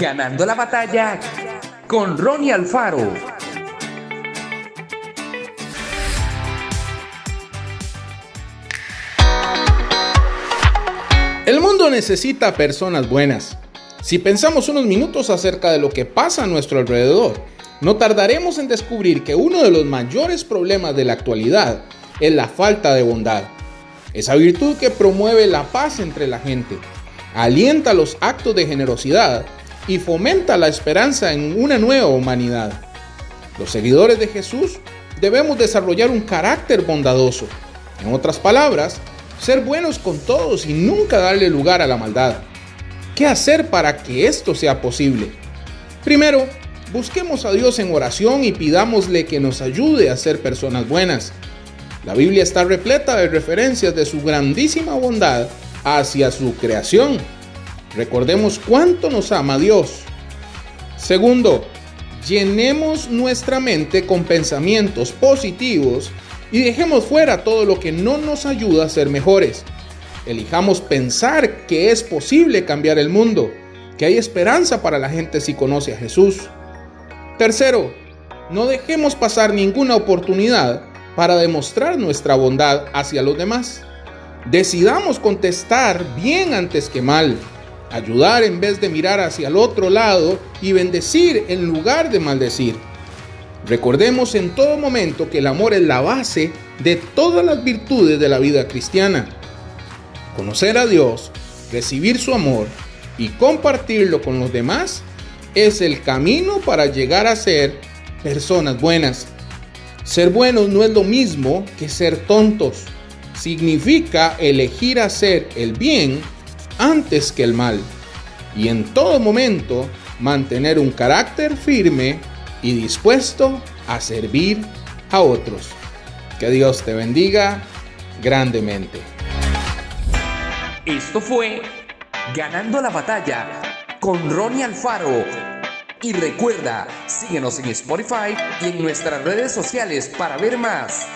Ganando la batalla con Ronnie Alfaro. El mundo necesita personas buenas. Si pensamos unos minutos acerca de lo que pasa a nuestro alrededor, no tardaremos en descubrir que uno de los mayores problemas de la actualidad es la falta de bondad. Esa virtud que promueve la paz entre la gente, alienta los actos de generosidad y fomenta la esperanza en una nueva humanidad. Los seguidores de Jesús debemos desarrollar un carácter bondadoso. En otras palabras, ser buenos con todos y nunca darle lugar a la maldad. ¿Qué hacer para que esto sea posible? Primero, busquemos a Dios en oración y pidámosle que nos ayude a ser personas buenas. La Biblia está repleta de referencias de su grandísima bondad hacia su creación. Recordemos cuánto nos ama Dios. Segundo, llenemos nuestra mente con pensamientos positivos y dejemos fuera todo lo que no nos ayuda a ser mejores. Elijamos pensar que es posible cambiar el mundo, que hay esperanza para la gente si conoce a Jesús. Tercero, no dejemos pasar ninguna oportunidad para demostrar nuestra bondad hacia los demás. Decidamos contestar bien antes que mal, ayudar en vez de mirar hacia el otro lado y bendecir en lugar de maldecir. Recordemos en todo momento que el amor es la base de todas las virtudes de la vida cristiana. Conocer a Dios, recibir su amor y compartirlo con los demás es el camino para llegar a ser personas buenas. Ser buenos no es lo mismo que ser tontos significa elegir hacer el bien antes que el mal y en todo momento mantener un carácter firme y dispuesto a servir a otros. Que Dios te bendiga grandemente. Esto fue Ganando la batalla con Ronnie Alfaro. Y recuerda, síguenos en Spotify y en nuestras redes sociales para ver más.